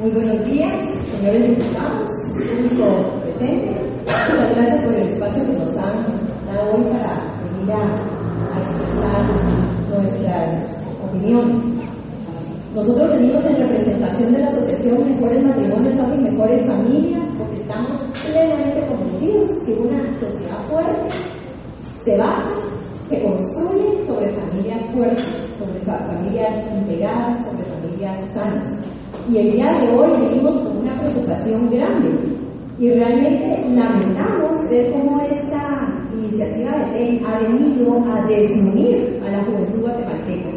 Muy buenos días, señores diputados, público presente. Muchas gracias por el espacio que nos han dado hoy para venir a, expresar nuestras opiniones. Nosotros venimos en representación de la Asociación Mejores Matrimonios hacen Mejores Familias porque estamos plenamente convencidos que una sociedad fuerte se basa, se construye sobre familias fuertes, sobre familias integradas, sobre familias sanas. Y el día de hoy venimos con una preocupación grande y realmente lamentamos ver cómo esta iniciativa de ley ha venido a desunir a la juventud guatemalteca.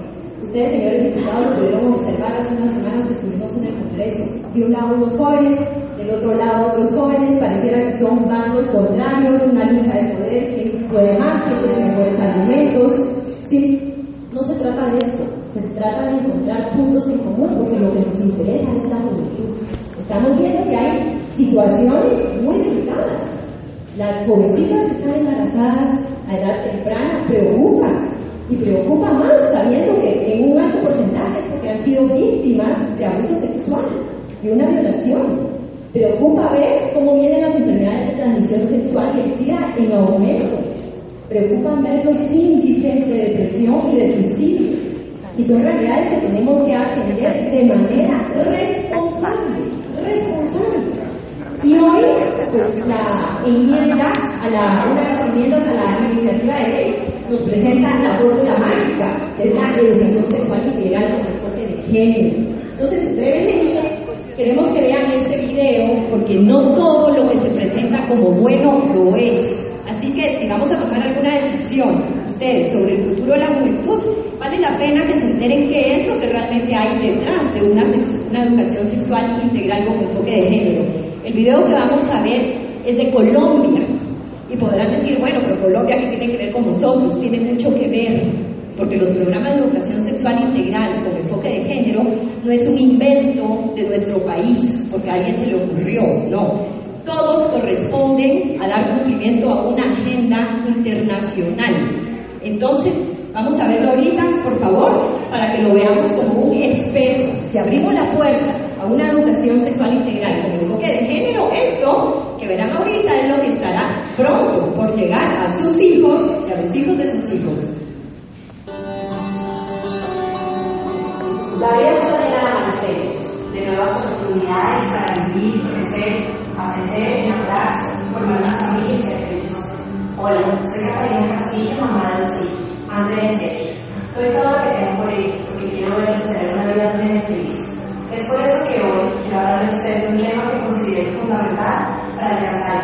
Ustedes, señores diputados, lo pudieron observar hace unas semanas que estuvimos en el Congreso. De un lado los jóvenes, del otro lado los jóvenes, pareciera que son bandos contrarios, una lucha de poder, quién puede más, quién tiene mejores argumentos. ¿sí? No se trata de esto, se trata de encontrar puntos en común, porque lo que nos interesa es la juventud. Estamos viendo que hay situaciones muy delicadas. Las jovencitas que están embarazadas a edad temprana preocupan, y preocupa más sabiendo que en un alto porcentaje porque han sido víctimas de abuso sexual y una violación. Preocupa ver cómo vienen las enfermedades de transmisión sexual y el en aumento preocupan ver los índices de depresión y de suicidio. Y son realidades que tenemos que atender de manera responsable, responsable. Y hoy, pues la enmienda a la, una a la iniciativa de ley nos presenta la fórmula mágica, que es la educación sexual integral con enfoque de género. Entonces, brevemente, queremos que vean este video porque no todo lo que se presenta como bueno lo es. Así que si vamos a tomar alguna decisión, ustedes, sobre el futuro de la la enteren qué es lo que realmente hay detrás de una, una educación sexual integral con enfoque de género. El video que vamos a ver es de Colombia. Y podrán decir, bueno, pero Colombia, ¿qué tiene que ver con nosotros? Tiene mucho que ver, porque los programas de educación sexual integral con enfoque de género no es un invento de nuestro país, porque a alguien se le ocurrió, no todos corresponden a dar cumplimiento a una agenda internacional. Entonces, vamos a verlo ahorita, por favor, para que lo veamos como un espejo. Si abrimos la puerta a una educación sexual integral con enfoque de género, esto que verán ahorita es lo que estará pronto por llegar a sus hijos y a los hijos de sus hijos. Llena de de nuevas oportunidades para vivir, crecer, aprender, enamorarse, formar una familia y ser feliz. Hola, soy Catalina Castillo, mamá de los hijos, que ellos porque quiero tener una vida plena y feliz. Es por eso que hoy quiero hablar de ustedes de un tema que considero fundamental para alcanzar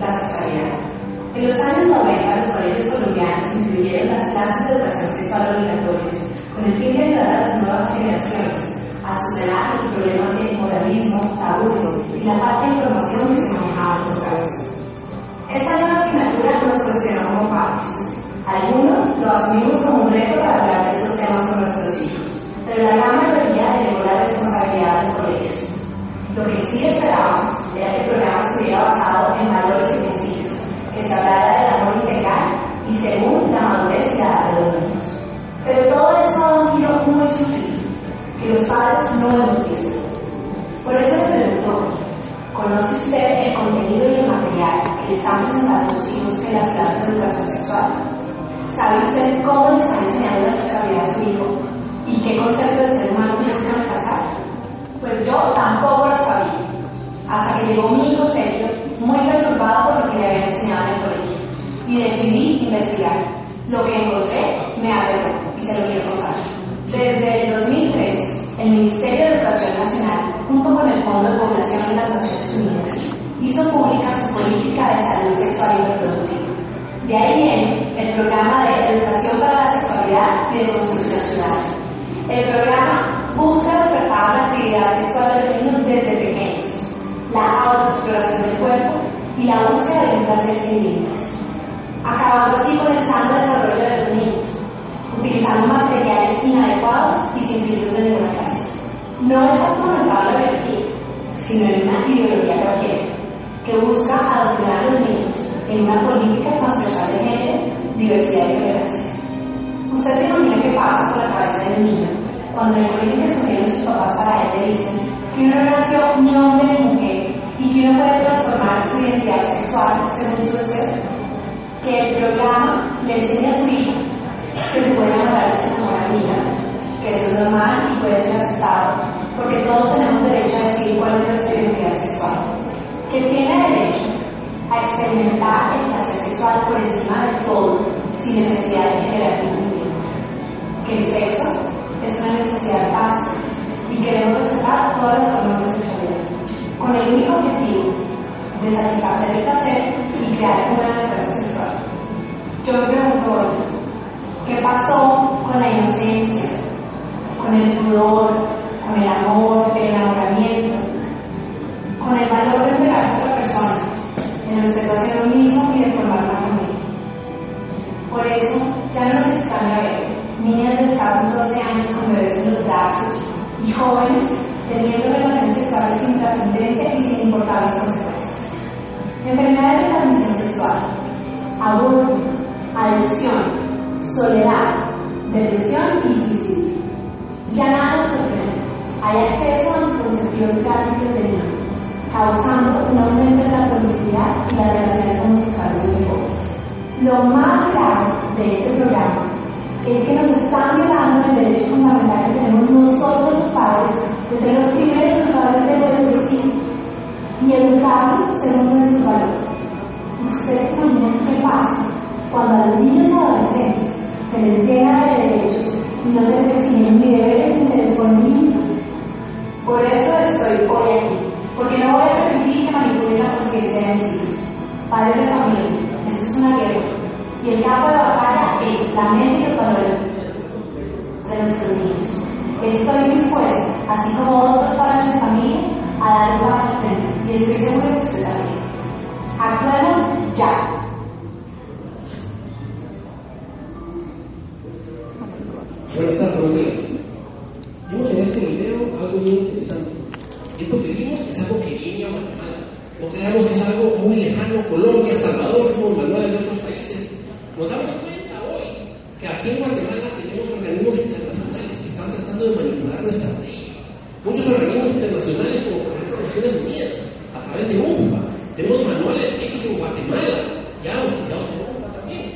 la sexualidad. En los años 90, los colegios colombianos incluyeron las clases de educación sexual obligatorias con el fin de ayudar a las nuevas generaciones a superar los problemas de moralismo, tabúes y la falta de información que se manejaba en los hogares. Esta nueva asignatura nos cuestionó como padres. Algunos lo asumimos como un reto para hablar de estos temas con nuestros hijos, pero la gran mayoría delegó la responsabilidad de los colegios. Lo que sí esperábamos era que el ¿Sabe usted cómo le están enseñando la sexualidad a su hijo? ¿Y qué concepto de ser humano buscan alcanzar? Pues yo tampoco lo sabía, hasta que llegó mi hijo Sergio, muy perturbado por lo que le había enseñado en el colegio, y decidí investigar. Lo que encontré me aterró y se lo quiero contar. Desde el 2003, el Ministerio de Educación Nacional, junto con el Fondo de Población de las Naciones Unidas, hizo pública su política de salud sexual y reproductiva. De ahí viene el programa de Educación para la Sexualidad y de Construcción Ciudadana. El programa busca despertar la actividad sexual de los niños desde pequeños, la autoexploración del cuerpo y la búsqueda de un placer sin límites, acabando así con el desarrollo de los niños, utilizando materiales inadecuados y sin filtros de ninguna clase. No está fundamentado en la biología, sino en una ideología cualquiera, que busca adoctrinar a los niños en una política transversal de diversidad y tolerancia. Usted se imagina qué pasa por la cabeza del niño cuando le ponen que subieron sus papás para él, le dicen que uno no nació ni hombre ni mujer y que uno puede transformar su identidad sexual según su deseo. Que el programa le enseña a su hijo que se puede enamorar de su mejor amiga, que eso es normal y puede ser aceptado, porque todos tenemos derecho a decidir cuál es nuestra identidad sexual. Que tiene derecho a experimentar el placer sexual por encima de todo, sin necesidad de generar ningún Que el sexo es una necesidad básica y queremos respetar todas las formas de sexualidad, con el único objetivo de satisfacer el placer y crear una relación sexual. Yo me pregunto hoy, ¿qué pasó con la inocencia, con el pudor, con el amor, el enamoramiento, con el valor de entregarse a otra persona, de respeto hacia uno mismo y de formar una familia? Por eso, ya no nos extraña ver niñas de escasos 12 años con bebés en los brazos y jóvenes teniendo relaciones sexuales sin trascendencia y sin importar las consecuencias. Enfermedades de transmisión sexual, aborto, adicción, soledad, depresión y suicidio. Ya nada nos sorprende. Hay acceso a anticonceptivos gratis desde niños, causando un aumento de la promiscuidad y las relaciones homosexuales jóvenes. Lo más grave de este programa es que nos están violando el derecho fundamental que tenemos nosotros los padres de ser los primeros educadores de nuestros hijos y educarlos según nuestros valores. Ustedes imaginan qué pasa cuando a los niños adolescentes se les llena de derechos y no se les exigen ni deberes ni se les ponen límites. Por eso estoy hoy aquí, porque no voy a permitir que manipulen la conciencia de mis hijos. Padres de familia, eso es una guerra. Y el campo de batalla es la mente y los valores de nuestros niños. Estoy dispuesta, así como otros padres de familia, a dar un paso frente. Y estoy segura que usted también. Actuemos ya. Buenas tardes, buenos días. Vimos en este video algo muy interesante. Esto que vimos es algo que viene a Guatemala. No creamos que es algo muy lejano, Colombia, Salvador, como manuales de otros países. Nos damos cuenta hoy que aquí en Guatemala tenemos organismos internacionales que están tratando de manipular nuestras leyes. Muchos organismos internacionales, como por ejemplo Naciones Unidas, a través de UNFPA, tenemos manuales hechos en Guatemala, ya auspiciados por UNFPA también.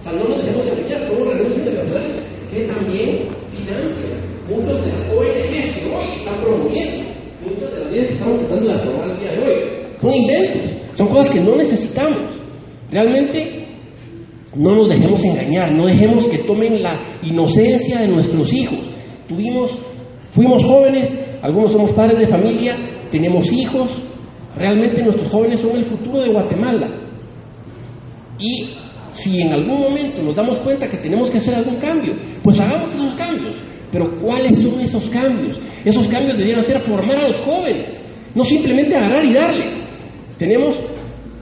O sea, no nos dejemos engañar, son organismos internacionales que también financian muchos de las ONGs que hoy están promoviendo, muchas de las leyes que estamos tratando de aprobar el día de hoy. Son inventos, son cosas que no necesitamos. Realmente no nos dejemos engañar, no dejemos que tomen la inocencia de nuestros hijos. Tuvimos, fuimos jóvenes, algunos somos padres de familia, tenemos hijos, realmente nuestros jóvenes son el futuro de Guatemala. Y si en algún momento nos damos cuenta que tenemos que hacer algún cambio, pues hagamos esos cambios. Pero ¿cuáles son esos cambios? Esos cambios deberían ser formar a los jóvenes, no simplemente agarrar y darles. Tenemos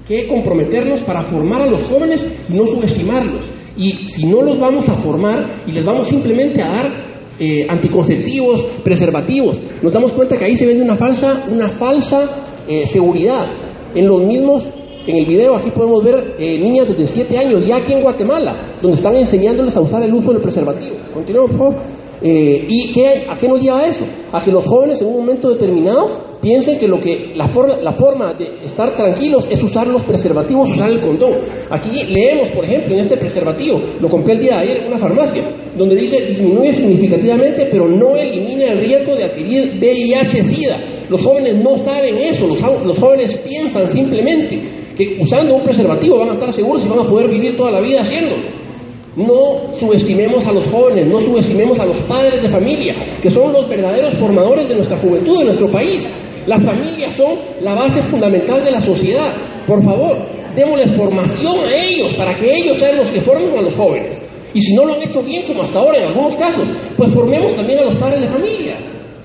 que comprometernos para formar a los jóvenes y no subestimarlos. Y si no los vamos a formar y les vamos simplemente a dar eh, anticonceptivos, preservativos, nos damos cuenta que ahí se vende una falsa, una falsa eh, seguridad. En los mismos, en el video aquí podemos ver eh, niñas desde 7 años, ya aquí en Guatemala, donde están enseñándoles a usar el uso del preservativo. Continuamos, favor. ¿Y qué, a qué nos lleva eso? A que los jóvenes en un momento determinado piensen que, lo que la, forma, la forma de estar tranquilos es usar los preservativos, usar el condón. Aquí leemos, por ejemplo, en este preservativo, lo compré el día de ayer en una farmacia, donde dice disminuye significativamente, pero no elimina el riesgo de adquirir VIH-Sida. Los jóvenes no saben eso, los, los jóvenes piensan simplemente que usando un preservativo van a estar seguros y van a poder vivir toda la vida haciéndolo. No subestimemos a los jóvenes, no subestimemos a los padres de familia, que son los verdaderos formadores de nuestra juventud, de nuestro país. Las familias son la base fundamental de la sociedad. Por favor, démosles formación a ellos para que ellos sean los que formen a los jóvenes. Y si no lo han hecho bien, como hasta ahora en algunos casos, pues formemos también a los padres de familia.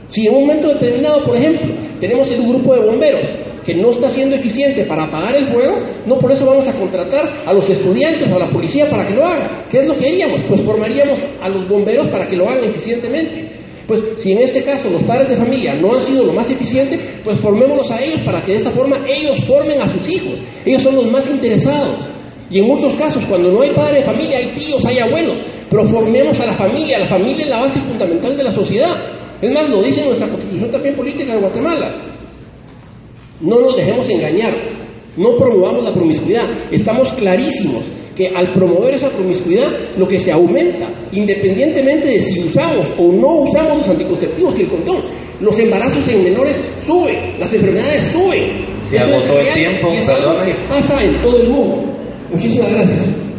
Si en un momento determinado, por ejemplo, tenemos un grupo de bomberos que no está siendo eficiente para apagar el fuego, no por eso vamos a contratar a los estudiantes o a la policía para que lo hagan. ¿Qué es lo que haríamos? Pues formaríamos a los bomberos para que lo hagan eficientemente. Pues si en este caso los padres de familia no han sido lo más eficiente, pues formémoslos a ellos para que de esta forma ellos formen a sus hijos. Ellos son los más interesados. Y en muchos casos, cuando no hay padre de familia, hay tíos, hay abuelos. Proformemos a la familia, la familia es la base fundamental de la sociedad. Es más, lo dice nuestra constitución también política de Guatemala. No nos dejemos engañar, no promovamos la promiscuidad. Estamos clarísimos que al promover esa promiscuidad, lo que se aumenta, independientemente de si usamos o no usamos los anticonceptivos y el condón, los embarazos en menores suben, las enfermedades suben. Se agotó el tiempo, perdón. pasa en todo el mundo. Muchísimas gracias.